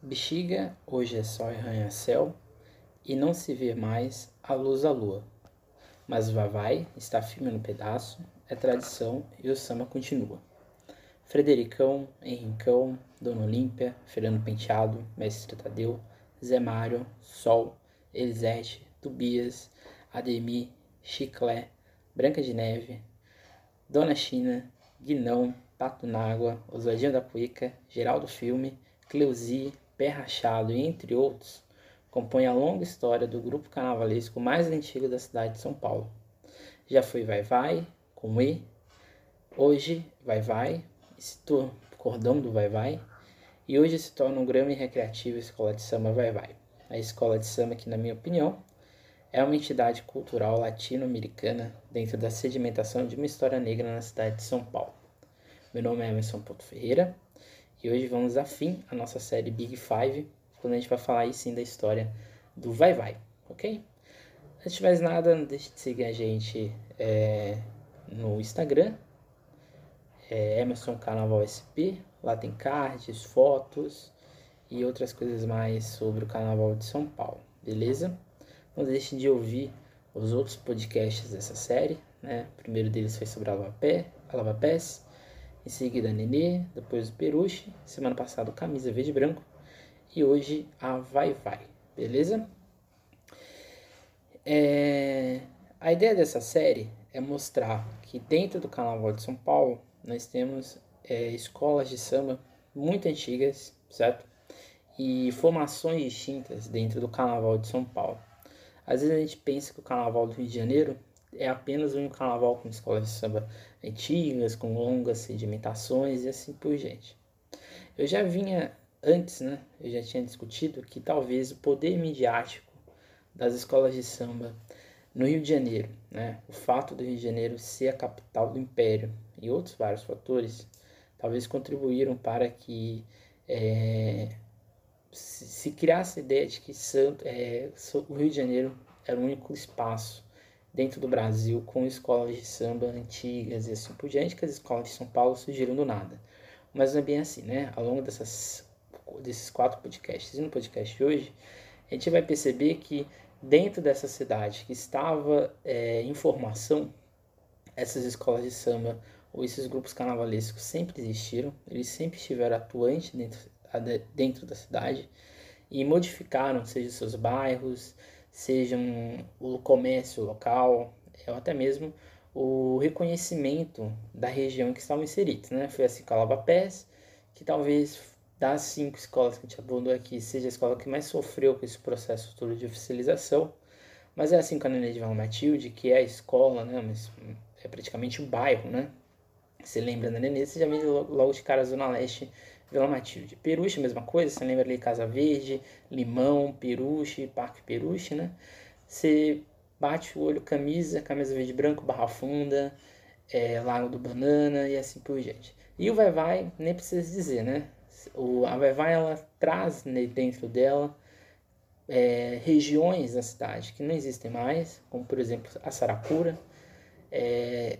Bexiga hoje é só arranha-céu e não se vê mais a luz da lua. Mas Vavai está firme no pedaço, é tradição e o samba continua. Fredericão, Henricão, Dona Olímpia, Fernando Penteado, Mestre Tadeu, Zé Mário, Sol, Elisete, Tobias, Ademir, Chiclé, Branca de Neve, Dona China, Guinão, Pato Nágua, Oswaldinho da Cuica, Geraldo Filme, Cleusi, Pé Rachado e entre outros, compõe a longa história do grupo carnavalesco mais antigo da cidade de São Paulo. Já foi Vai Vai, com E, hoje Vai Vai, torna cordão do Vai Vai, e hoje se torna um grama recreativo Escola de Samba Vai Vai. A Escola de Samba, que na minha opinião, é uma entidade cultural latino-americana dentro da sedimentação de uma história negra na cidade de São Paulo. Meu nome é Emerson Porto Ferreira, e hoje vamos afim a nossa série Big Five, quando a gente vai falar aí sim da história do Vai Vai, ok? Antes de mais nada, não deixe de seguir a gente é, no Instagram, é Emerson Carnaval SP, lá tem cards, fotos e outras coisas mais sobre o Carnaval de São Paulo, beleza? Não deixe de ouvir os outros podcasts dessa série, né? O primeiro deles foi sobre a Lava Pé, a Lava Pés, em seguida Nenê, depois o Peruche, semana passada Camisa Verde e Branco e hoje a Vai Vai, beleza? É... A ideia dessa série é mostrar que dentro do Carnaval de São Paulo nós temos é, escolas de samba muito antigas, certo? E formações distintas dentro do Carnaval de São Paulo. Às vezes a gente pensa que o Carnaval do Rio de Janeiro é apenas um carnaval com escolas de samba antigas, com longas sedimentações e assim por diante. Eu já vinha antes, né? Eu já tinha discutido que talvez o poder midiático das escolas de samba no Rio de Janeiro, né? O fato do Rio de Janeiro ser a capital do império e outros vários fatores talvez contribuíram para que é, se, criasse a ideia de que Santo, é, o Rio de Janeiro era o único espaço dentro do Brasil com escolas de samba antigas e assim por diante, que as escolas de São Paulo surgiram do nada. Mas não é bem assim, né? Ao longo dessas, desses quatro podcasts e no podcast de hoje, a gente vai perceber que dentro dessa cidade que estava é, em formação, essas escolas de samba ou esses grupos carnavalescos sempre existiram, eles sempre estiveram atuantes dentro, dentro da cidade e modificaram, seja seus bairros, sejam o comércio local, ou até mesmo o reconhecimento da região que estavam inseridos. Né? Foi a Lava Pés, que talvez das cinco escolas que a gente abordou aqui, seja a escola que mais sofreu com esse processo todo de oficialização. Mas é assim com a Nenê de Val Matilde, que é a escola, né? Mas é praticamente o bairro, né? Você lembra da Nenê, você já vê logo de cara a Zona Leste Vila Matilde. Peruche, mesma coisa, você lembra ali Casa Verde, Limão, Peruche, Parque Peruche, né? Você bate o olho, camisa, camisa verde branco, Barra Funda, é, Lago do Banana e assim por diante. E o Vai Vai, nem precisa dizer, né? O, a Vai Vai, ela traz dentro dela é, regiões da cidade que não existem mais, como por exemplo a Saracura, é,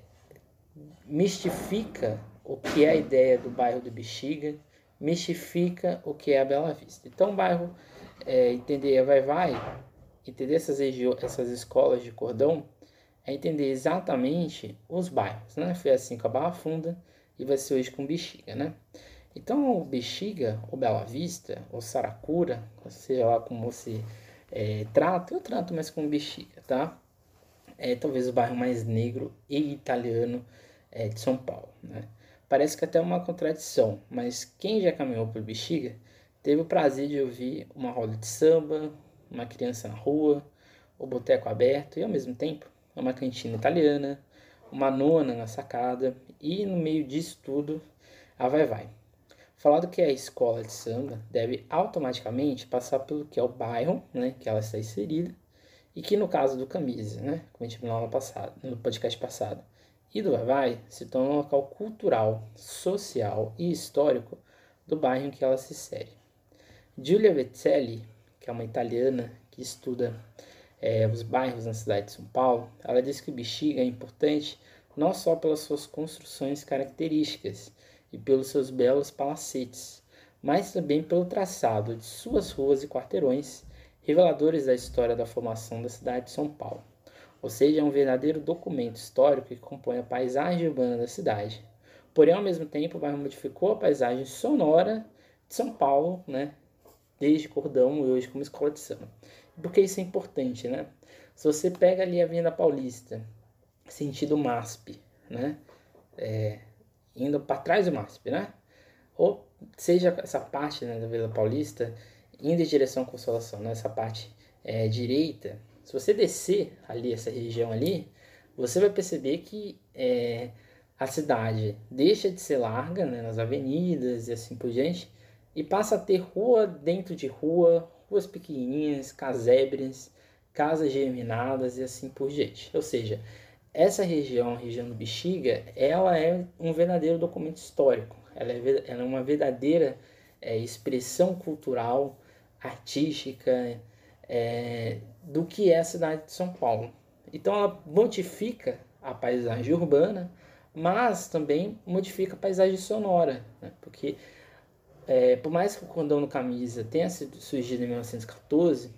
mistifica o que é a ideia do bairro do Bexiga, mistifica o que é a Bela Vista. Então, o bairro, é, entender a Vai Vai, entender essas, essas escolas de cordão, é entender exatamente os bairros, né? Foi assim com a Barra Funda e vai ser hoje com Bexiga, né? Então, o Bexiga, ou Bela Vista, ou Saracura, seja lá como você é, trata, eu trato mais com Bexiga, tá? É talvez o bairro mais negro e italiano é, de São Paulo, né? Parece que até uma contradição, mas quem já caminhou por Bexiga teve o prazer de ouvir uma roda de samba, uma criança na rua, o boteco aberto e ao mesmo tempo uma cantina italiana, uma nona na sacada e no meio disso tudo a vai vai. Falado que é a escola de samba deve automaticamente passar pelo que é o bairro, né, que ela está inserida, e que no caso do Camisa, né, como a gente viu no, passado, no podcast passado, e do Vai se torna um local cultural, social e histórico do bairro em que ela se insere. Giulia Vezzelli, que é uma italiana que estuda é, os bairros na cidade de São Paulo, ela diz que o Bexiga é importante não só pelas suas construções características e pelos seus belos palacetes, mas também pelo traçado de suas ruas e quarteirões, reveladores da história da formação da cidade de São Paulo. Ou seja, é um verdadeiro documento histórico que compõe a paisagem urbana da cidade. Porém, ao mesmo tempo, o bairro modificou a paisagem sonora de São Paulo, né? Desde Cordão e hoje como escola de samba. Por que isso é importante, né? Se você pega ali a Avenida Paulista, sentido MASP, né? É, indo para trás do MASP, né? Ou seja, essa parte né, da Vila Paulista indo em direção à Consolação, né? essa parte é, direita, se você descer ali, essa região ali, você vai perceber que é, a cidade deixa de ser larga né, nas avenidas e assim por diante, e passa a ter rua dentro de rua, ruas pequenininhas, casebres, casas germinadas e assim por diante. Ou seja, essa região, a região do Bexiga, ela é um verdadeiro documento histórico. Ela é, ela é uma verdadeira é, expressão cultural, artística é, do que é a cidade de São Paulo. Então ela modifica a paisagem urbana, mas também modifica a paisagem sonora, né? porque é, por mais que o Condão no Camisa tenha surgido em 1914,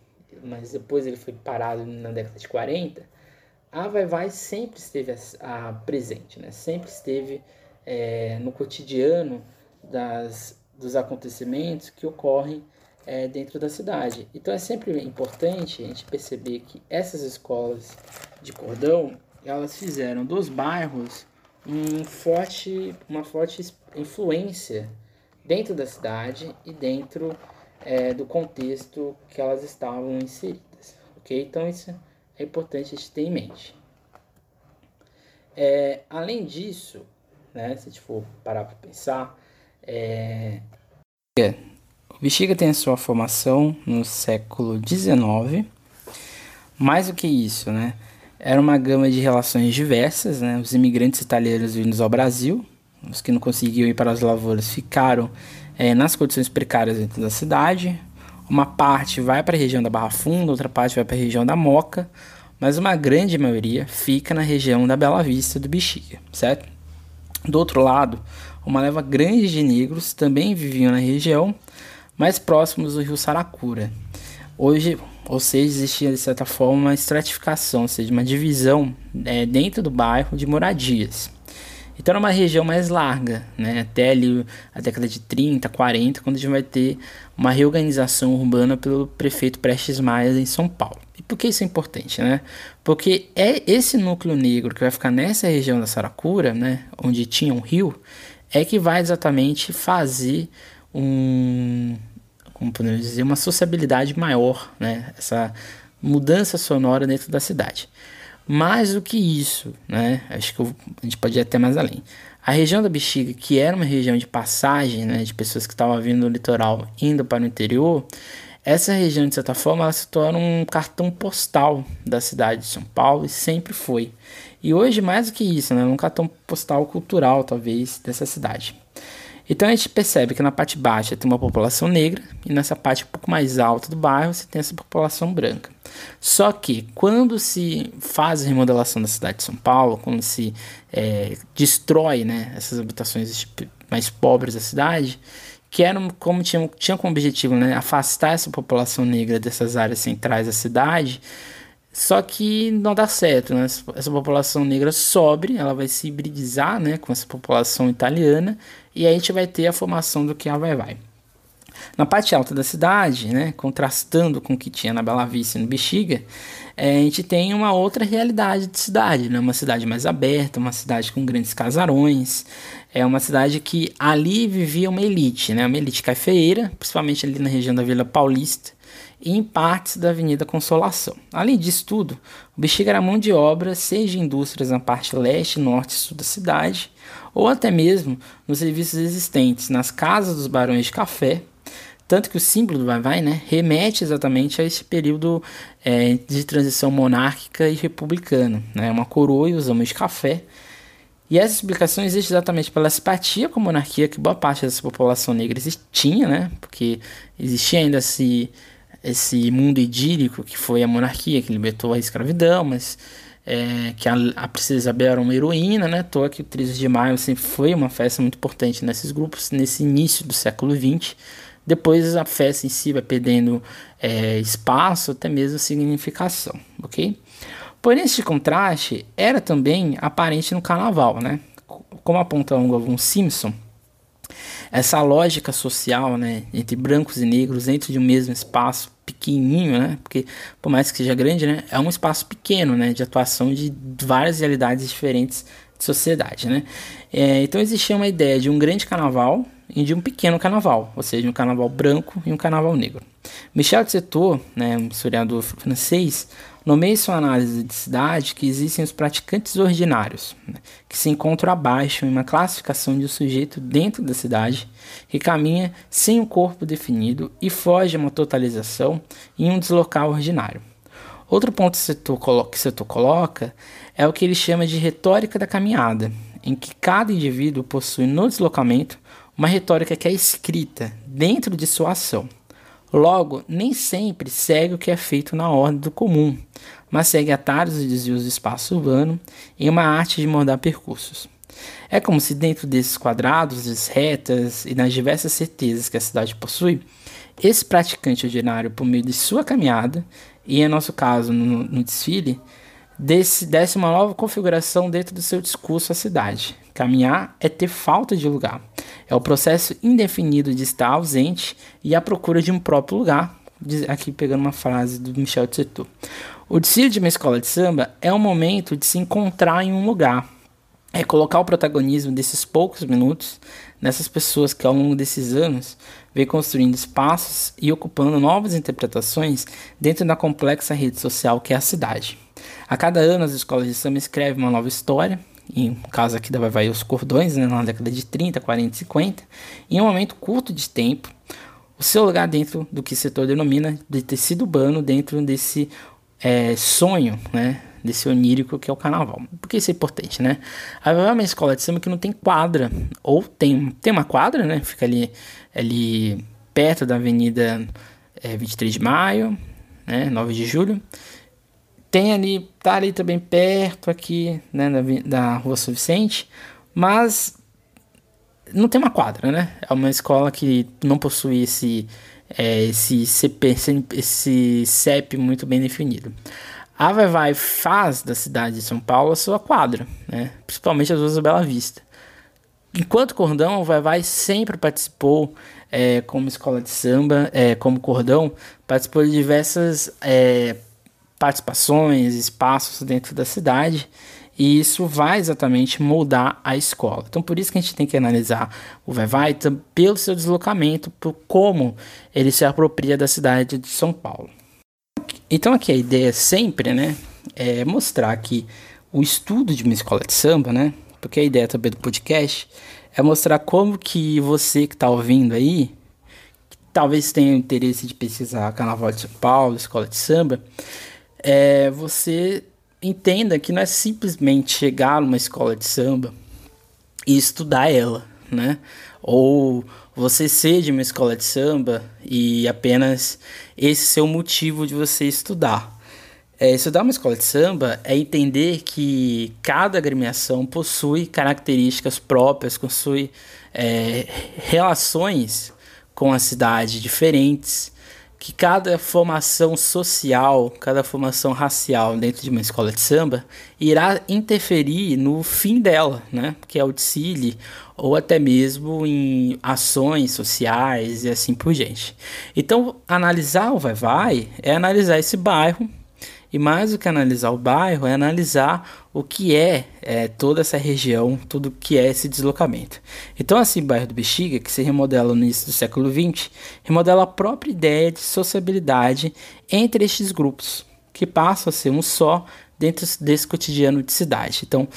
mas depois ele foi parado na década de 40, a Vai Vai sempre esteve a, a presente, né? sempre esteve é, no cotidiano das, dos acontecimentos que ocorrem é, dentro da cidade. Então é sempre importante a gente perceber que essas escolas de cordão elas fizeram dos bairros um forte, uma forte influência dentro da cidade e dentro é, do contexto que elas estavam inseridas. Ok? Então isso é importante a gente ter em mente. É, além disso, né, se a gente for parar para pensar, é... Bexiga tem a sua formação no século XIX. Mais do que isso, né? Era uma gama de relações diversas, né? Os imigrantes italianos vindos ao Brasil, os que não conseguiam ir para as lavouras ficaram é, nas condições precárias dentro da cidade. Uma parte vai para a região da Barra Funda, outra parte vai para a região da Moca, mas uma grande maioria fica na região da Bela Vista do Bexiga, certo? Do outro lado, uma leva grande de negros também viviam na região, mais próximos do rio Saracura. Hoje, ou seja, existia de certa forma uma estratificação, ou seja, uma divisão é, dentro do bairro de moradias. Então era uma região mais larga, né? até ali a década de 30, 40, quando a gente vai ter uma reorganização urbana pelo prefeito Prestes Maia em São Paulo. E por que isso é importante? Né? Porque é esse núcleo negro que vai ficar nessa região da Saracura, né? onde tinha um rio, é que vai exatamente fazer um, como podemos dizer, uma sociabilidade maior, né? essa mudança sonora dentro da cidade. Mais do que isso, né? Acho que eu, a gente pode ir até mais além. A região da Bexiga, que era uma região de passagem, né, de pessoas que estavam vindo do litoral indo para o interior, essa região, de certa forma, ela se torna um cartão postal da cidade de São Paulo e sempre foi. E hoje, mais do que isso, né, um cartão postal cultural, talvez, dessa cidade. Então a gente percebe que na parte baixa tem uma população negra e nessa parte um pouco mais alta do bairro você tem essa população branca. Só que quando se faz a remodelação da cidade de São Paulo, quando se é, destrói né, essas habitações mais pobres da cidade, que eram como tinham, tinham como objetivo né, afastar essa população negra dessas áreas centrais da cidade, só que não dá certo, né? Essa população negra sobe, ela vai se hibridizar, né, com essa população italiana e aí a gente vai ter a formação do que a vai vai. Na parte alta da cidade, né, contrastando com o que tinha na Bela Vista e no Bexiga, é, a gente tem uma outra realidade de cidade, né, uma cidade mais aberta, uma cidade com grandes casarões, é uma cidade que ali vivia uma elite, né, uma elite cafeeira, principalmente ali na região da Vila Paulista, e em partes da Avenida Consolação. Além disso tudo, o Bexiga era mão de obra, seja em indústrias na parte leste, norte e sul da cidade, ou até mesmo nos serviços existentes nas casas dos barões de café, tanto que o símbolo do vai-vai né, remete exatamente a esse período é, de transição monárquica e republicana, né, uma coroa e os homens de café. E essa explicação existe exatamente pela simpatia com a monarquia que boa parte dessa população negra existia, né, porque existia ainda esse esse mundo idílico que foi a monarquia que libertou a escravidão, mas é, que a, a Princesa Isabel era uma heroína, né? Tô que o 13 de maio sempre foi uma festa muito importante nesses grupos, nesse início do século XX. Depois a festa em si vai perdendo é, espaço, até mesmo significação, ok? Porém, este contraste era também aparente no carnaval, né? Como aponta Von Simpson, essa lógica social, né, entre brancos e negros dentro de um mesmo espaço pequenininho, né, porque por mais que seja grande, né, é um espaço pequeno, né, de atuação de várias realidades diferentes de sociedade, né. É, então existia uma ideia de um grande carnaval e de um pequeno carnaval, ou seja, um carnaval branco e um carnaval negro. Michel Certeau, né, um historiador francês, nomeia sua análise de cidade que existem os praticantes ordinários, né, que se encontram abaixo em uma classificação de um sujeito dentro da cidade que caminha sem um corpo definido e foge a uma totalização em um deslocal ordinário. Outro ponto que Setor coloca é o que ele chama de retórica da caminhada, em que cada indivíduo possui no deslocamento uma retórica que é escrita dentro de sua ação. Logo, nem sempre segue o que é feito na ordem do comum, mas segue atalhos e desvios do espaço urbano em uma arte de moldar percursos. É como se dentro desses quadrados, retas e nas diversas certezas que a cidade possui, esse praticante ordinário, por meio de sua caminhada, e em nosso caso no, no desfile, desse, desse uma nova configuração dentro do seu discurso à cidade. Caminhar é ter falta de lugar. É o processo indefinido de estar ausente e à procura de um próprio lugar. Aqui pegando uma frase do Michel Tsetou. O desfile de uma escola de samba é um momento de se encontrar em um lugar. É colocar o protagonismo desses poucos minutos nessas pessoas que ao longo desses anos vem construindo espaços e ocupando novas interpretações dentro da complexa rede social que é a cidade. A cada ano, as escolas de samba escrevem uma nova história, em caso aqui da Vai os Cordões, né, na década de 30, 40 e 50, em um momento curto de tempo, o seu lugar dentro do que o setor denomina de tecido urbano, dentro desse é, sonho, né, desse onírico que é o carnaval. Por que isso é importante, né? A Vai Vai é uma escola de samba que não tem quadra, ou tem, tem uma quadra, né, fica ali, ali perto da Avenida é, 23 de Maio, né, 9 de Julho, tem ali, tá ali também perto aqui, né, da, da Rua São Vicente, mas não tem uma quadra, né? É uma escola que não possui esse, é, esse, CP, esse CEP muito bem definido. A Vai Vai faz da cidade de São Paulo a sua quadra, né? principalmente as ruas da Bela Vista. Enquanto cordão, o Vai Vai sempre participou é, como escola de samba, é, como cordão, participou de diversas é, participações, espaços dentro da cidade, e isso vai exatamente moldar a escola. Então, por isso que a gente tem que analisar o Vai pelo seu deslocamento, por como ele se apropria da cidade de São Paulo. Então, aqui a ideia sempre, né, é mostrar que o estudo de uma escola de samba, né, porque a ideia também do podcast é mostrar como que você que está ouvindo aí, que talvez tenha interesse de pesquisar Carnaval de São Paulo, escola de samba, é, você entenda que não é simplesmente chegar numa escola de samba e estudar ela, né? Ou você ser de uma escola de samba e apenas esse ser o motivo de você estudar. É, estudar uma escola de samba é entender que cada agremiação possui características próprias, possui é, relações com a cidade diferentes que cada formação social, cada formação racial dentro de uma escola de samba irá interferir no fim dela, né? Que é o desfile ou até mesmo em ações sociais e assim por diante. Então, analisar o vai vai é analisar esse bairro e mais do que analisar o bairro, é analisar o que é, é toda essa região, tudo que é esse deslocamento. Então, assim, o bairro do Bexiga, que se remodela no início do século XX, remodela a própria ideia de sociabilidade entre estes grupos, que passam a ser um só dentro desse cotidiano de cidade. Então,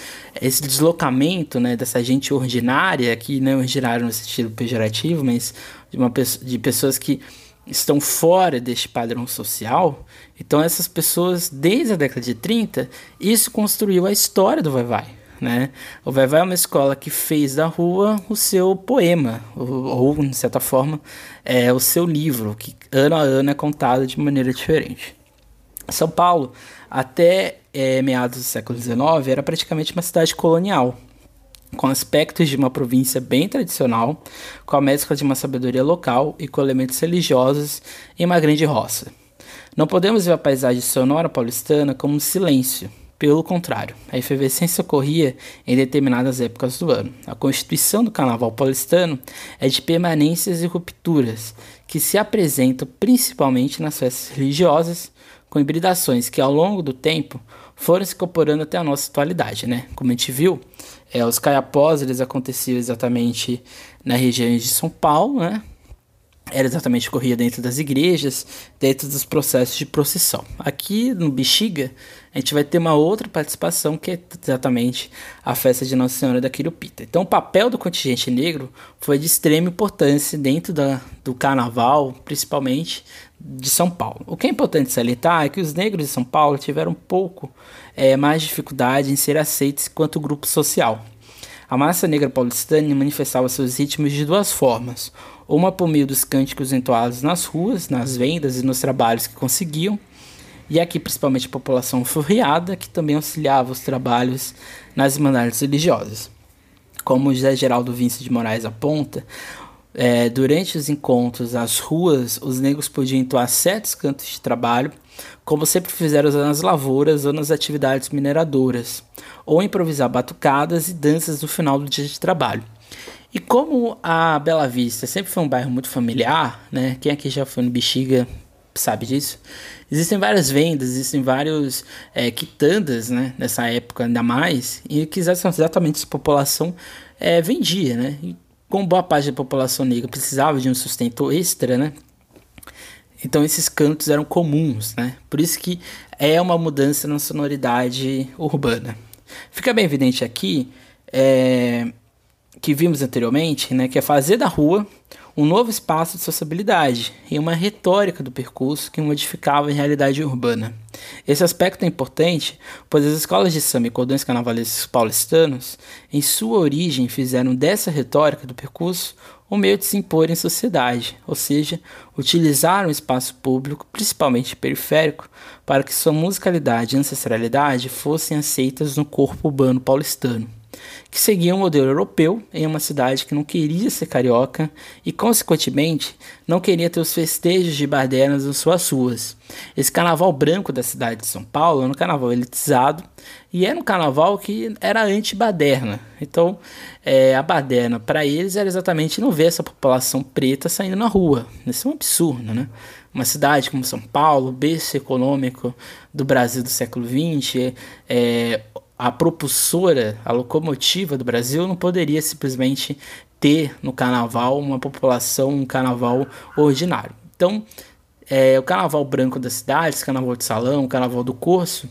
esse deslocamento né, dessa gente ordinária, que não é ordinário no sentido pejorativo, mas de, uma, de pessoas que estão fora deste padrão social. Então essas pessoas, desde a década de 30, isso construiu a história do Vai Vai. Né? O Vai Vai é uma escola que fez da rua o seu poema, ou, ou de certa forma, é, o seu livro, que ano a ano é contado de maneira diferente. São Paulo, até é, meados do século XIX, era praticamente uma cidade colonial, com aspectos de uma província bem tradicional, com a mescla de uma sabedoria local e com elementos religiosos em uma grande roça. Não podemos ver a paisagem sonora paulistana como um silêncio. Pelo contrário, a efervescência ocorria em determinadas épocas do ano. A constituição do carnaval paulistano é de permanências e rupturas, que se apresentam principalmente nas festas religiosas, com hibridações que ao longo do tempo foram se incorporando até a nossa atualidade, né? Como a gente viu, é, os caiapós aconteciam exatamente na região de São Paulo, né? Era exatamente corria dentro das igrejas, dentro dos processos de procissão. Aqui no Bexiga, a gente vai ter uma outra participação que é exatamente a festa de Nossa Senhora da Quirupita. Então, o papel do contingente negro foi de extrema importância dentro da, do carnaval, principalmente de São Paulo. O que é importante salientar é que os negros de São Paulo tiveram um pouco é, mais dificuldade em ser aceitos quanto grupo social. A massa negra paulistana manifestava seus ritmos de duas formas: uma por meio dos cânticos entoados nas ruas, nas vendas e nos trabalhos que conseguiam, e aqui principalmente a população furriada, que também auxiliava os trabalhos nas irmandades religiosas. Como José Geraldo Vince de Moraes aponta, é, durante os encontros, as ruas, os negros podiam entoar certos cantos de trabalho, como sempre fizeram nas lavouras ou nas atividades mineradoras, ou improvisar batucadas e danças no final do dia de trabalho. E como a Bela Vista sempre foi um bairro muito familiar, né? Quem aqui já foi no Bexiga sabe disso. Existem várias vendas, existem vários é, quitandas, né? Nessa época ainda mais, e que exatamente essa população é, vendia, né? E como boa parte da população negra precisava de um sustento extra, né? Então esses cantos eram comuns, né? Por isso que é uma mudança na sonoridade urbana. Fica bem evidente aqui é, que vimos anteriormente, né, que é fazer da rua um novo espaço de sociabilidade e uma retórica do percurso que modificava a realidade urbana. Esse aspecto é importante, pois as escolas de samba e cordões carnavalescos paulistanos, em sua origem, fizeram dessa retórica do percurso o meio de se impor em sociedade, ou seja, utilizaram o espaço público, principalmente periférico, para que sua musicalidade e ancestralidade fossem aceitas no corpo urbano paulistano que seguia um modelo europeu em uma cidade que não queria ser carioca e, consequentemente, não queria ter os festejos de badernas nas suas ruas. Esse carnaval branco da cidade de São Paulo era um carnaval elitizado e era um carnaval que era anti-baderna. Então, é, a baderna para eles era exatamente não ver essa população preta saindo na rua. Isso é um absurdo, né? Uma cidade como São Paulo, berço econômico do Brasil do século XX, é, a propulsora, a locomotiva do Brasil não poderia simplesmente ter no carnaval uma população, um carnaval ordinário. Então, é, o carnaval branco das cidades, carnaval de salão, carnaval do curso,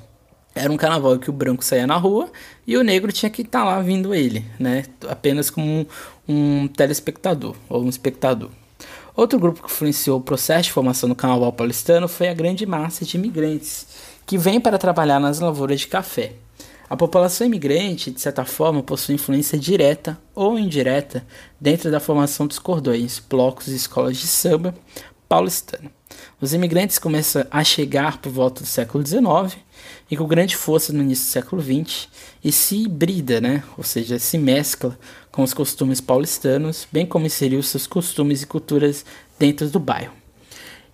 era um carnaval que o branco saía na rua e o negro tinha que estar tá lá vindo ele, né? Apenas como um, um telespectador ou um espectador. Outro grupo que influenciou o processo de formação do carnaval paulistano foi a grande massa de imigrantes que vem para trabalhar nas lavouras de café. A população imigrante, de certa forma, possui influência direta ou indireta dentro da formação dos cordões, blocos e escolas de samba paulistana. Os imigrantes começam a chegar por volta do século XIX e com grande força no início do século XX e se hibrida, né? ou seja, se mescla com os costumes paulistanos, bem como inseriu seus costumes e culturas dentro do bairro.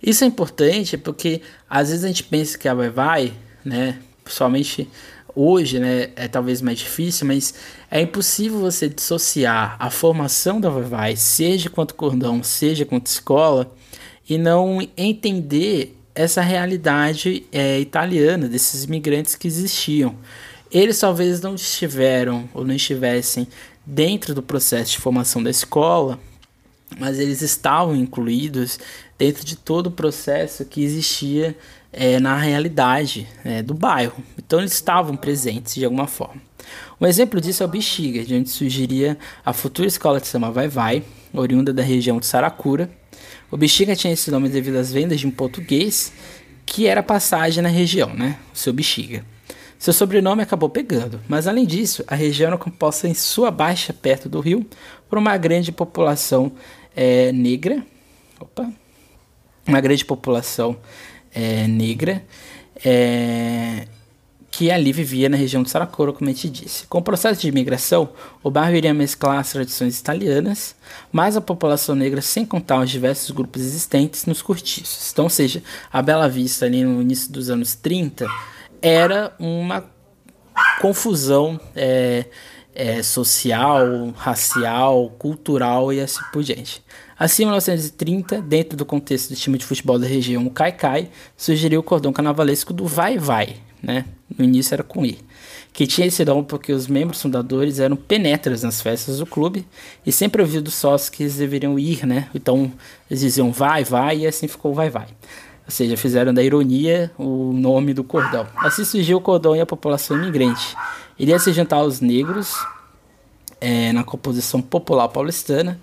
Isso é importante porque às vezes a gente pensa que a vai vai, né, principalmente hoje, né, é talvez mais difícil, mas é impossível você dissociar a formação da Vai, seja quanto cordão, seja quanto escola, e não entender essa realidade é, italiana desses imigrantes que existiam. Eles talvez não estiveram ou não estivessem dentro do processo de formação da escola, mas eles estavam incluídos dentro de todo o processo que existia é, na realidade é, do bairro. Então eles estavam presentes de alguma forma. Um exemplo disso é o Bexiga, de onde surgiria a futura escola de samba Vai Vai, oriunda da região de Saracura. O Bexiga tinha esse nome devido às vendas de um português que era passagem na região, né? O seu Bexiga. Seu sobrenome acabou pegando, mas além disso, a região era composta em sua baixa, perto do rio, por uma grande população é, negra. Opa! Uma grande população é, negra, é, que ali vivia na região de Saracoro, como a gente disse. Com o processo de imigração, o bairro iria mesclar as tradições italianas, mais a população negra, sem contar os diversos grupos existentes nos cortiços. Então, ou seja, a Bela Vista, ali no início dos anos 30, era uma confusão é, é, social, racial, cultural e assim por diante. Assim, em 1930, dentro do contexto do time de futebol da região, o Caicai, sugeriu o cordão carnavalesco do vai-vai, né? No início era com I. Que tinha esse nome porque os membros fundadores eram penetras nas festas do clube e sempre ouviu dos sócios que eles deveriam ir, né? Então eles diziam vai, vai e assim ficou vai, vai. Ou seja, fizeram da ironia o nome do cordão. Assim surgiu o cordão e a população imigrante. Iria se juntar aos negros é, na composição popular paulistana,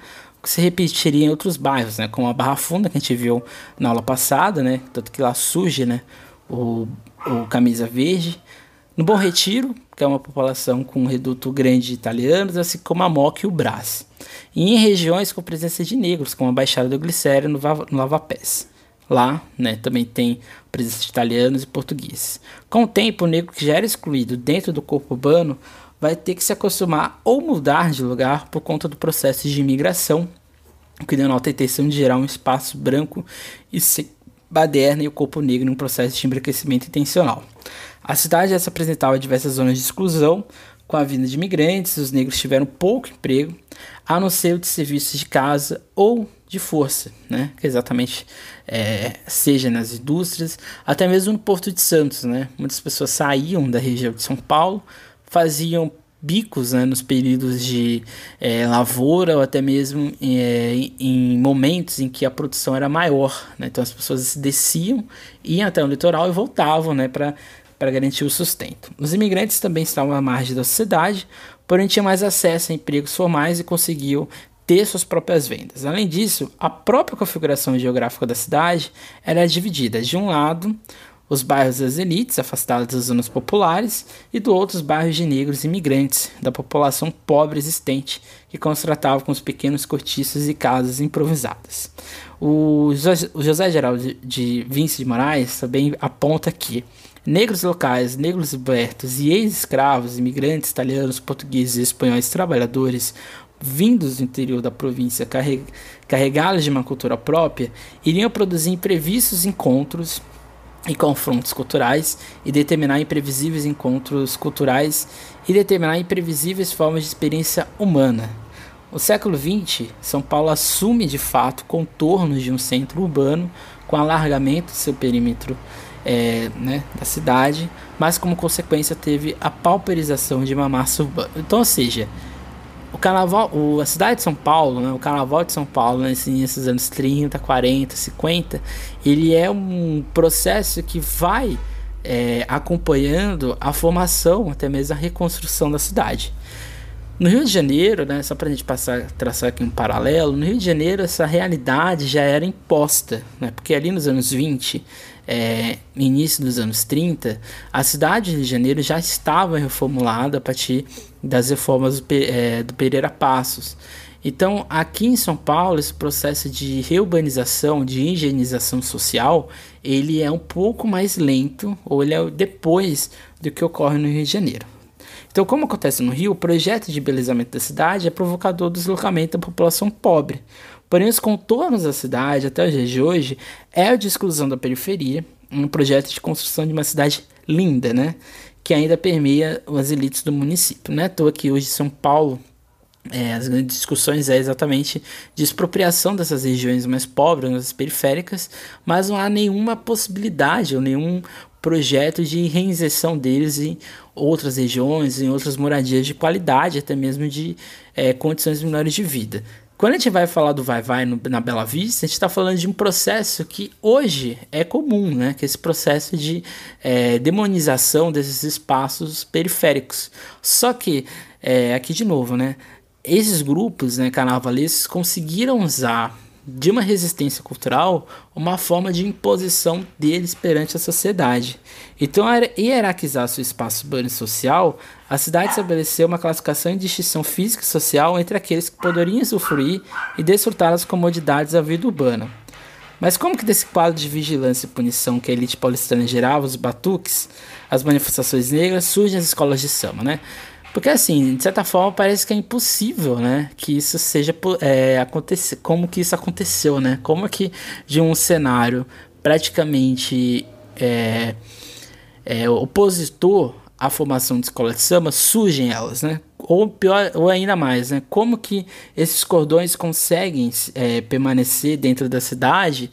que se repetiria em outros bairros, né, como a Barra Funda, que a gente viu na aula passada, né, tanto que lá surge né, o, o Camisa Verde. No Bom Retiro, que é uma população com um reduto grande de italianos, assim como a Moca e o Brás. E em regiões com presença de negros, como a Baixada do Glicério no, no Lava Pés. Lá, né, também tem presença de italianos e portugueses. Com o tempo, o negro que já era excluído dentro do corpo urbano vai ter que se acostumar ou mudar de lugar por conta do processo de imigração, o que denota a intenção de gerar um espaço branco e sem baderna e o corpo negro em um processo de embranquecimento intencional. A cidade já se apresentava diversas zonas de exclusão, com a vinda de imigrantes, os negros tiveram pouco emprego, a não ser o de serviços de casa ou de força, né? Que exatamente é, seja nas indústrias, até mesmo no Porto de Santos, né? Muitas pessoas saíam da região de São Paulo, faziam bicos né, nos períodos de é, lavoura ou até mesmo é, em momentos em que a produção era maior. Né? Então as pessoas desciam, iam até o litoral e voltavam né, para garantir o sustento. Os imigrantes também estavam à margem da sociedade, porém tinham mais acesso a empregos formais e conseguiam ter suas próprias vendas. Além disso, a própria configuração geográfica da cidade era dividida de um lado os bairros das elites, afastados das zonas populares, e do outro os bairros de negros imigrantes, da população pobre existente, que contratava com os pequenos cortiços e casas improvisadas. O José Geraldo de Vince de Moraes também aponta que negros locais, negros libertos e ex-escravos, imigrantes italianos, portugueses e espanhóis trabalhadores vindos do interior da província carregados de uma cultura própria, iriam produzir imprevistos encontros e confrontos culturais e determinar imprevisíveis encontros culturais e determinar imprevisíveis formas de experiência humana. No século XX, São Paulo assume de fato contornos de um centro urbano com alargamento do seu perímetro é, né, da cidade, mas como consequência teve a pauperização de uma massa urbana. Então, ou seja, o carnaval, o, a cidade de São Paulo, né, o carnaval de São Paulo, né, nesses anos 30, 40, 50, ele é um processo que vai é, acompanhando a formação, até mesmo a reconstrução da cidade. No Rio de Janeiro, né, só para a gente passar, traçar aqui um paralelo, no Rio de Janeiro essa realidade já era imposta, né, porque ali nos anos 20 é, início dos anos 30, a cidade de Rio de Janeiro já estava reformulada a partir das reformas do, é, do Pereira Passos. Então, aqui em São Paulo, esse processo de reurbanização, de higienização social, ele é um pouco mais lento, ou ele é depois do que ocorre no Rio de Janeiro. Então, como acontece no Rio, o projeto de embelezamento da cidade é provocador do deslocamento da população pobre, Porém, os contornos da cidade, até os dias de hoje, é o de exclusão da periferia, um projeto de construção de uma cidade linda, né? Que ainda permeia as elites do município. Não é à toa que hoje São Paulo, é, as grandes discussões é exatamente de expropriação dessas regiões mais pobres, das periféricas, mas não há nenhuma possibilidade ou nenhum projeto de reinserção deles em outras regiões, em outras moradias de qualidade, até mesmo de é, condições menores de vida. Quando a gente vai falar do vai-vai na Bela Vista, a gente está falando de um processo que hoje é comum, né? Que é esse processo de é, demonização desses espaços periféricos. Só que, é, aqui de novo, né? Esses grupos né, carnavalescos conseguiram usar de uma resistência cultural uma forma de imposição deles perante a sociedade. Então, ao hierarquizar seu espaço urbano e social, a cidade estabeleceu uma classificação e distinção física e social entre aqueles que poderiam usufruir e desfrutar das comodidades da vida urbana. Mas como que desse quadro de vigilância e punição que a elite paulistana gerava, os batuques, as manifestações negras, surgem as escolas de samba, né? Porque assim, de certa forma parece que é impossível, né, que isso seja é, acontecer, como que isso aconteceu, né? Como que de um cenário praticamente é, é, opositor à formação de escola de samba surgem elas, né? Ou pior, ou ainda mais, né? Como que esses cordões conseguem é, permanecer dentro da cidade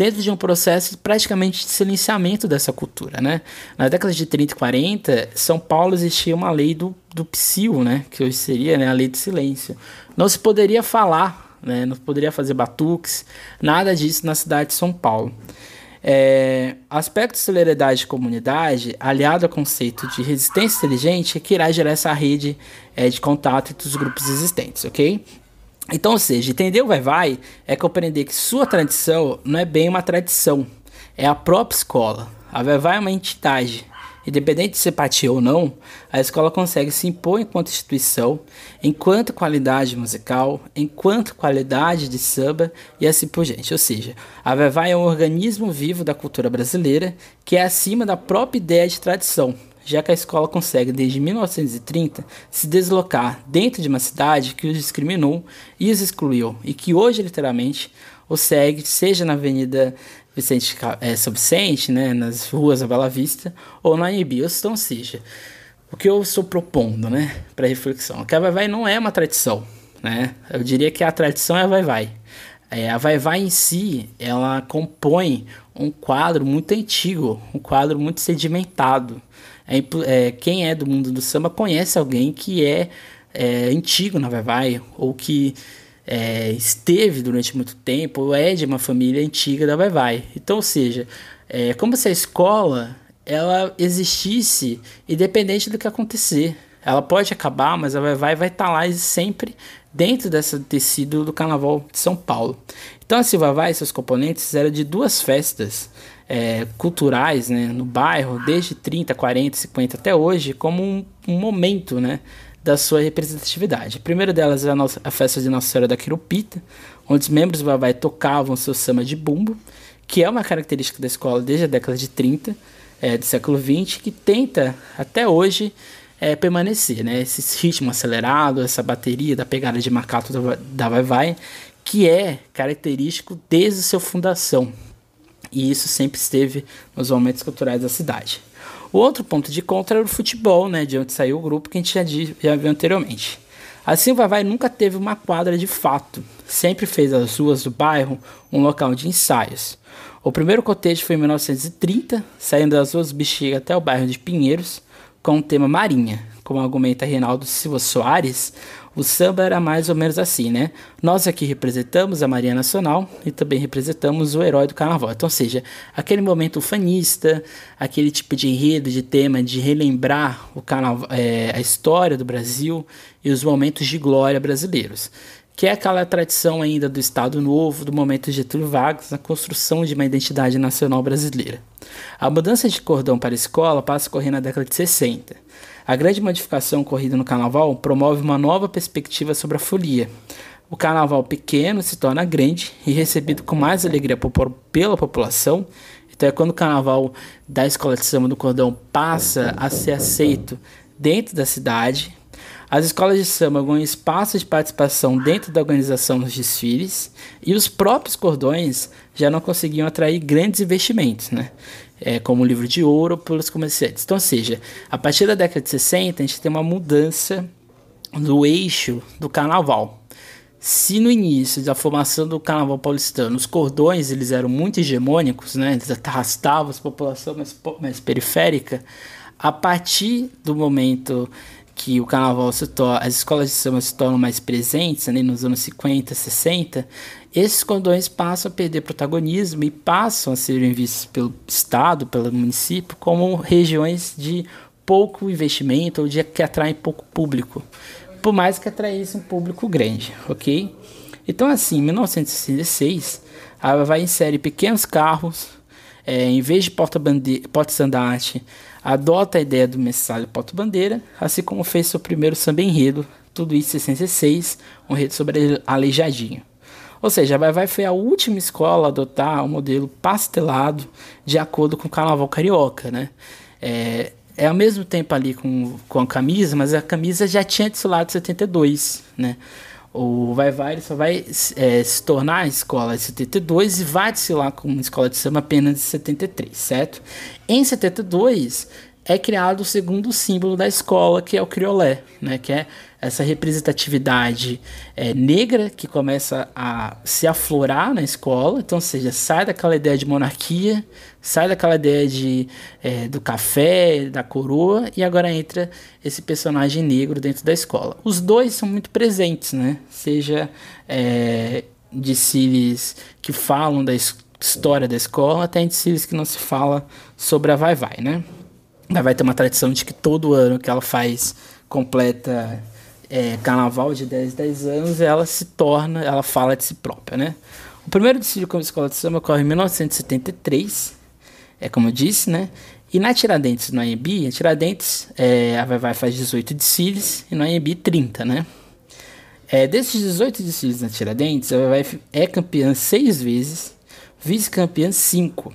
dentro de um processo praticamente de silenciamento dessa cultura, né? Na década de 30 e 40, São Paulo existia uma lei do, do psil, né? Que hoje seria né, a lei do silêncio. Não se poderia falar, né? Não poderia fazer batuques, nada disso na cidade de São Paulo. É, aspecto de solidariedade de comunidade, aliado ao conceito de resistência inteligente, é que irá gerar essa rede é, de contato entre os grupos existentes, ok? Então, ou seja, entender o vai-vai é compreender que sua tradição não é bem uma tradição, é a própria escola. A vai-vai é uma entidade. Independente de ser patia ou não, a escola consegue se impor enquanto instituição, enquanto qualidade musical, enquanto qualidade de samba e assim por diante. Ou seja, a vai-vai é um organismo vivo da cultura brasileira que é acima da própria ideia de tradição já que a escola consegue, desde 1930, se deslocar dentro de uma cidade que os discriminou e os excluiu, e que hoje, literalmente, o segue, seja na Avenida Vicente é, São né, nas ruas da Bela Vista, ou na Ibi, então seja. O que eu estou propondo, né, para reflexão, que a Vai Vai não é uma tradição, né, eu diria que a tradição é a Vai Vai. É, a Vai Vai em si, ela compõe um quadro muito antigo, um quadro muito sedimentado, é, é, quem é do mundo do samba conhece alguém que é, é antigo na Vai Vai, ou que é, esteve durante muito tempo, ou é de uma família antiga da Vai Vai. Então, ou seja, é como se a escola ela existisse independente do que acontecer. Ela pode acabar, mas a Vai Vai vai estar tá lá sempre dentro desse tecido do Carnaval de São Paulo. Então a Silva Vai e seus componentes eram de duas festas é, culturais né, no bairro, desde 30, 40, 50 até hoje, como um, um momento né, da sua representatividade. A primeira delas é a, nossa, a festa de Nossa Senhora da Quirupita, onde os membros do Vavai tocavam seu samba de bumbo, que é uma característica da escola desde a década de 30 é, do século 20, que tenta até hoje é, permanecer, né? Esse ritmo acelerado, essa bateria da pegada de marcato da, da Vai Vai, que é característico desde sua fundação, e isso sempre esteve nos momentos culturais da cidade. O outro ponto de contra era o futebol, né, de onde saiu o grupo que a gente já, já viu anteriormente. Assim, o Vavai nunca teve uma quadra de fato, sempre fez as ruas do bairro um local de ensaios. O primeiro cotejo foi em 1930, saindo das ruas Bexiga até o bairro de Pinheiros, com o tema Marinha. Como argumenta Reinaldo Silva Soares, o samba era mais ou menos assim, né? Nós aqui representamos a Marinha Nacional e também representamos o herói do carnaval. Então, ou seja, aquele momento fanista, aquele tipo de enredo, de tema, de relembrar o carnaval, é, a história do Brasil e os momentos de glória brasileiros que é aquela tradição ainda do Estado Novo, do momento de Getúlio Vargas, na construção de uma identidade nacional brasileira. A mudança de cordão para a escola passa a correr na década de 60. A grande modificação ocorrida no carnaval promove uma nova perspectiva sobre a folia. O carnaval pequeno se torna grande e recebido com mais alegria pela população. Então é quando o carnaval da escola de samba do cordão passa a ser aceito dentro da cidade. As escolas de samba ganham espaço de participação dentro da organização dos desfiles e os próprios cordões já não conseguiam atrair grandes investimentos, né? é, como livro de ouro pelos comerciantes. Então, ou seja, a partir da década de 60, a gente tem uma mudança no eixo do carnaval. Se no início da formação do carnaval paulistano os cordões eles eram muito hegemônicos, né, eles arrastavam a população mais, mais periférica, a partir do momento que o carnaval se torna, as escolas de samba se tornam mais presentes, ali nos anos 50, 60, esses cordões passam a perder protagonismo e passam a serem vistos pelo Estado, pelo município, como regiões de pouco investimento ou de que atraem pouco público, por mais que atraísse um público grande, ok? Então, assim, em 1966, a vai insere pequenos carros, é, em vez de porta-estandarte, adota a ideia do mensalho porta-bandeira, assim como fez seu primeiro samba enredo, tudo isso em 66, um enredo sobre aleijadinho. Ou seja, a Vai Vai foi a última escola a adotar o um modelo pastelado de acordo com o carnaval carioca, né? É, é ao mesmo tempo ali com, com a camisa, mas a camisa já tinha desfilado em 72, né? O Vai Vai só vai é, se tornar a escola de 72 e vai desfilar como escola de samba apenas em 73, certo? Em 72 é criado o segundo símbolo da escola, que é o criolé, né? Que é essa representatividade é, negra que começa a se aflorar na escola. Então, seja, sai daquela ideia de monarquia, sai daquela ideia de, é, do café, da coroa, e agora entra esse personagem negro dentro da escola. Os dois são muito presentes, né? Seja é, de Cílios que falam da história da escola, até em Cílios que não se fala sobre a Vai Vai, né? Vai Vai ter uma tradição de que todo ano que ela faz completa é, carnaval de 10, 10 anos, ela se torna, ela fala de si própria, né? O primeiro desfile como escola de samba ocorre em 1973, é como eu disse, né? E na Tiradentes, no AMB, a Tiradentes, é, a Vai Vai faz 18 desfiles e no AMB 30, né? É, desses 18 desfiles na Tiradentes, a Vai Vai é campeã seis vezes, vice-campeã cinco,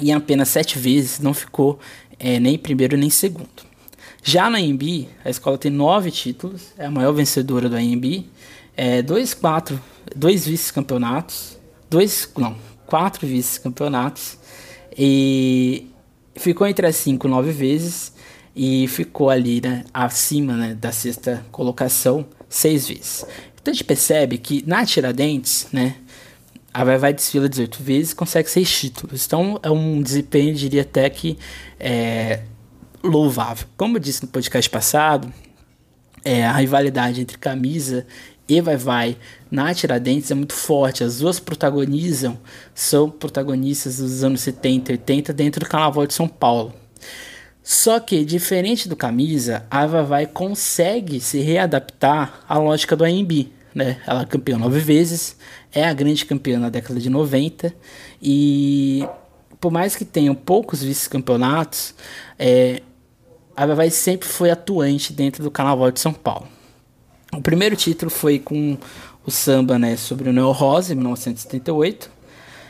e apenas sete vezes não ficou é, nem primeiro nem segundo. Já na AMB, a escola tem nove títulos, é a maior vencedora do AMB, é, dois, quatro, dois vice-campeonatos, dois, não, quatro vice-campeonatos, e ficou entre as cinco nove vezes, e ficou ali né, acima né, da sexta colocação seis vezes. Então a gente percebe que na Tiradentes, né, a Vai Vai desfila 18 vezes consegue seis títulos. Então é um desempenho, diria até que é, louvável. Como eu disse no podcast passado, é, a rivalidade entre Camisa e Vai Vai na Tiradentes é muito forte. As duas protagonizam, são protagonistas dos anos 70 e 80 dentro do Carnaval de São Paulo. Só que, diferente do Camisa, a Vai Vai consegue se readaptar à lógica do AMB. Né? Ela é campeã nove vezes, é a grande campeã na década de 90 e por mais que tenham poucos vice-campeonatos, é, a Vai sempre foi atuante dentro do Carnaval de São Paulo. O primeiro título foi com o samba né, sobre o Neo Rosa, em 1978.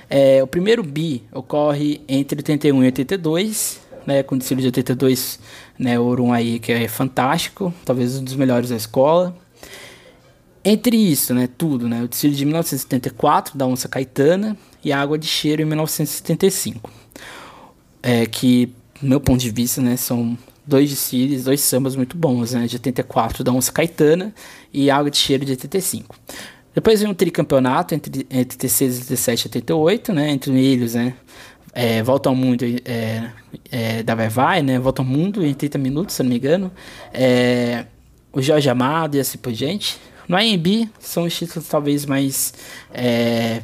É, o primeiro bi ocorre entre 81 e 82, né, com o desfile de 82, né, o Orum aí, que é fantástico, talvez um dos melhores da escola. Entre isso, né, tudo, né, o desfile de 1974, da Onça Caetana, e a Água de Cheiro, em 1975. É, que, do meu ponto de vista, né, são dois desfiles, dois sambas muito bons, né? De 84 da Onça Caetana e Água de Cheiro de 85. Depois vem um tricampeonato entre, entre 86, 87 e 88, né? Entre eles, né? É, Volta ao Mundo é, é, da Vai Vai, né? Volta ao Mundo em 30 minutos, se não me engano. É, o Jorge Amado e assim por diante. No AMB são os títulos talvez mais é,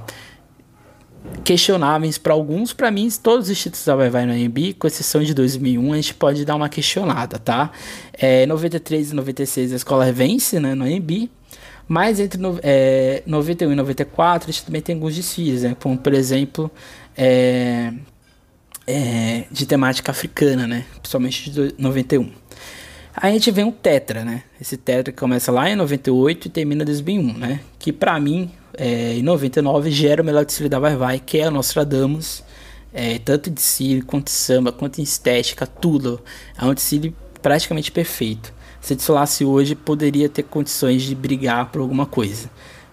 questionáveis para alguns. Para mim, todos os títulos da Vai Vai no AMB, com exceção de 2001, a gente pode dar uma questionada, tá? É, 93 e 96 a escola vence né, no AMB. Mas entre no, é, 91 e 94 a gente também tem alguns desfiles, né? Como, por exemplo, é, é, de temática africana, né? Principalmente de 91. Aí a gente vê um tetra, né? Esse tetra que começa lá em 98 e termina em 2001, né? Que para mim é, em 99 gera o melhor desfile da Vai Vai, que é o Nostradamus, é, tanto de desfile quanto samba, quanto em estética, tudo. É um desfile praticamente perfeito. Se desfilasse hoje, poderia ter condições de brigar por alguma coisa.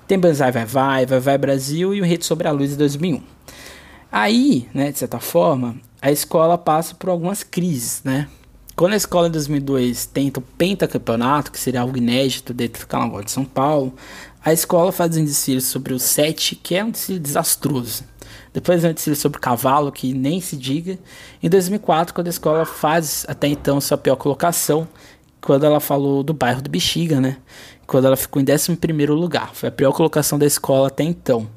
Tem Banzai Vai Vai, Vai Vai Brasil e o Rede Sobre a Luz de 2001. Aí, né, de certa forma, a escola passa por algumas crises, né? Quando a escola em 2002 tenta o pentacampeonato, que seria algo inédito dentro do Carnaval de São Paulo, a escola faz um desfile sobre o sete, que é um desfile desastroso. Depois vem um desfile sobre o cavalo, que nem se diga. Em 2004, quando a escola faz até então sua pior colocação, quando ela falou do bairro do Bexiga, né? Quando ela ficou em 11 lugar. Foi a pior colocação da escola até então.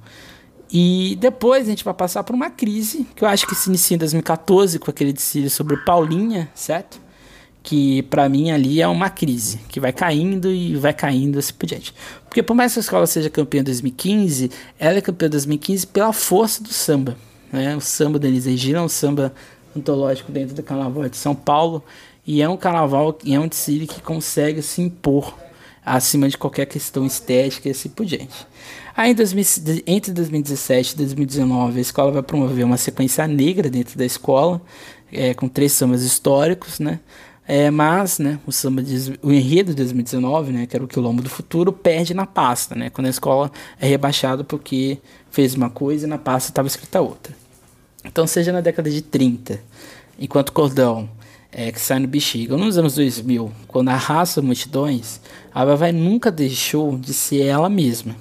E depois a gente vai passar por uma crise, que eu acho que se inicia em 2014, com aquele desfile sobre Paulinha, certo? Que para mim ali é uma crise, que vai caindo e vai caindo assim por diante. Porque por mais que a escola seja campeã em 2015, ela é campeã em 2015 pela força do samba. Né? O samba da Elis Regina é um samba antológico dentro do Carnaval de São Paulo e é um carnaval, e é um desfile que consegue se impor. acima de qualquer questão estética e assim por diante. Aí, entre 2017 e 2019, a escola vai promover uma sequência negra dentro da escola, é, com três sambas históricos, né? É, mas, né, o samba de, o enredo de 2019, né, que era o Quilombo do Futuro, perde na pasta, né, quando a escola é rebaixada porque fez uma coisa e na pasta estava escrita outra. Então, seja na década de 30, enquanto Cordão é, que sai no Bexiga, ou nos anos 2000, quando arrasta multidões, a Vai nunca deixou de ser ela mesma.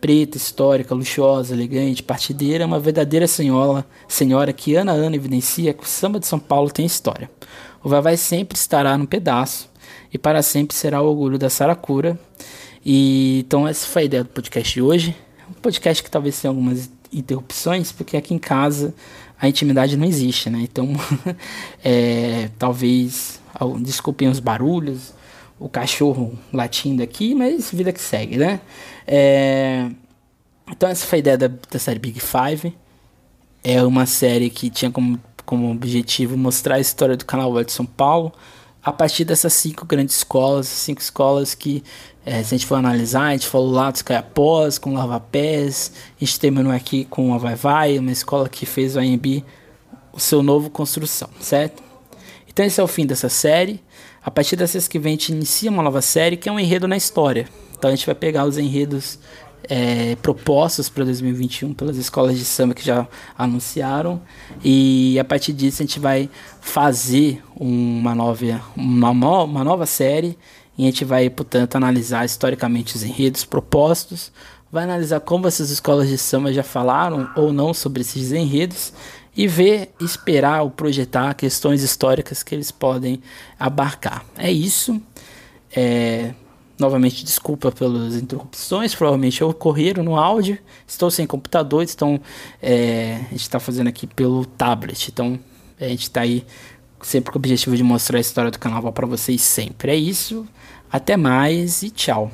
Preta, histórica, luxuosa, elegante, partideira, uma verdadeira senhora, senhora que ano a ano evidencia que o samba de São Paulo tem história. O Vai sempre estará no pedaço e para sempre será o orgulho da Saracura. E então essa foi a ideia do podcast de hoje. Um podcast que talvez tenha algumas interrupções, porque aqui em casa a intimidade não existe, né? Então, é, talvez desculpem os barulhos, o cachorro latindo aqui, mas vida que segue, né? É, então essa foi a ideia da, da série Big Five. É uma série que tinha como como objetivo mostrar a história do Canal de São Paulo a partir dessas cinco grandes escolas, cinco escolas que, é, se a gente for analisar, a gente falou lá dos Caiapós, com Lava Pés, a gente terminou aqui com a Vai Vai, uma escola que fez o AMB o seu novo construção, certo? Então esse é o fim dessa série. A partir dessas que vem a gente inicia uma nova série que é um enredo na história. Então a gente vai pegar os enredos é, propostas para 2021 pelas escolas de samba que já anunciaram e a partir disso a gente vai fazer uma nova, uma, uma nova série e a gente vai, portanto, analisar historicamente os enredos propostos, vai analisar como essas escolas de samba já falaram ou não sobre esses enredos e ver, esperar ou projetar questões históricas que eles podem abarcar. É isso. É, Novamente, desculpa pelas interrupções, provavelmente ocorreram no áudio. Estou sem computador, então é, a gente está fazendo aqui pelo tablet. Então a gente está aí sempre com o objetivo de mostrar a história do canal para vocês sempre. É isso, até mais e tchau.